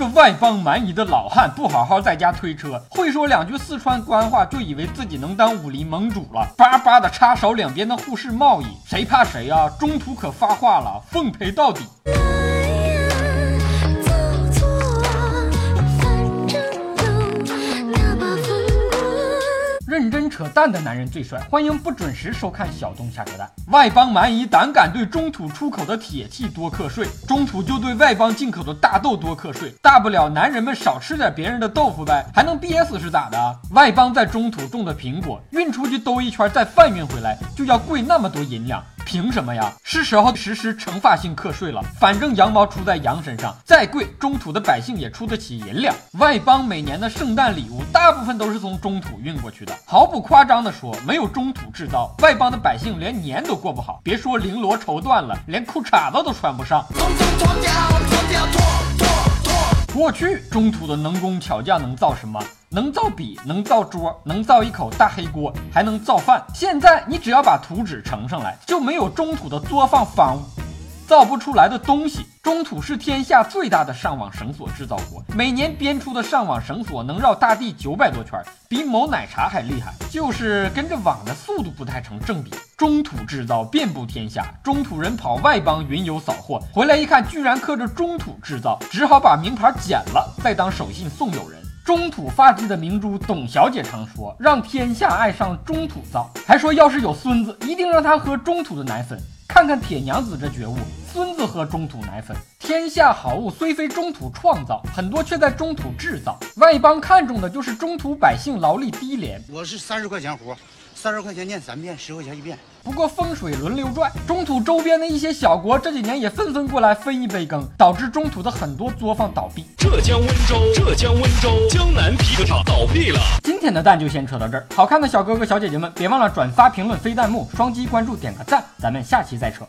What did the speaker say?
这外邦蛮夷的老汉不好好在家推车，会说两句四川官话，就以为自己能当武林盟主了，叭叭的插手两边的互市贸易，谁怕谁啊？中途可发话了，奉陪到底。扯淡的男人最帅，欢迎不准时收看小东瞎扯淡。外邦蛮夷胆敢对中土出口的铁器多课税，中土就对外邦进口的大豆多课税。大不了男人们少吃点别人的豆腐呗，还能憋死是咋的？外邦在中土种的苹果运出去兜一圈再贩运回来，就要贵那么多银两。凭什么呀？是时候实施惩罚性课税了。反正羊毛出在羊身上，再贵，中土的百姓也出得起银两。外邦每年的圣诞礼物，大部分都是从中土运过去的。毫不夸张地说，没有中土制造，外邦的百姓连年都过不好。别说绫罗绸缎了，连裤衩子都穿不上。过去中土的能工巧匠能造什么？能造笔，能造桌，能造一口大黑锅，还能造饭。现在你只要把图纸呈上来，就没有中土的作坊房造不出来的东西。中土是天下最大的上网绳索制造国，每年编出的上网绳索能绕大地九百多圈，比某奶茶还厉害，就是跟着网的速度不太成正比。中土制造遍布天下，中土人跑外邦云游扫货，回来一看居然刻着中土制造，只好把名牌剪了，再当手信送友人。中土发迹的明珠董小姐常说：“让天下爱上中土造。”还说要是有孙子，一定让他喝中土的奶粉。看看铁娘子这觉悟，孙子喝中土奶粉。天下好物虽非中土创造，很多却在中土制造。外邦看中的就是中土百姓劳力低廉。我是三十块钱活，三十块钱念三遍，十块钱一遍。不过风水轮流转，中土周边的一些小国这几年也纷纷过来分一杯羹，导致中土的很多作坊倒闭。浙江温州，浙江温州江南皮革厂倒闭了。今天的蛋就先扯到这儿，好看的小哥哥小姐姐们，别忘了转发、评论、飞弹幕，双击关注，点个赞，咱们下期再扯。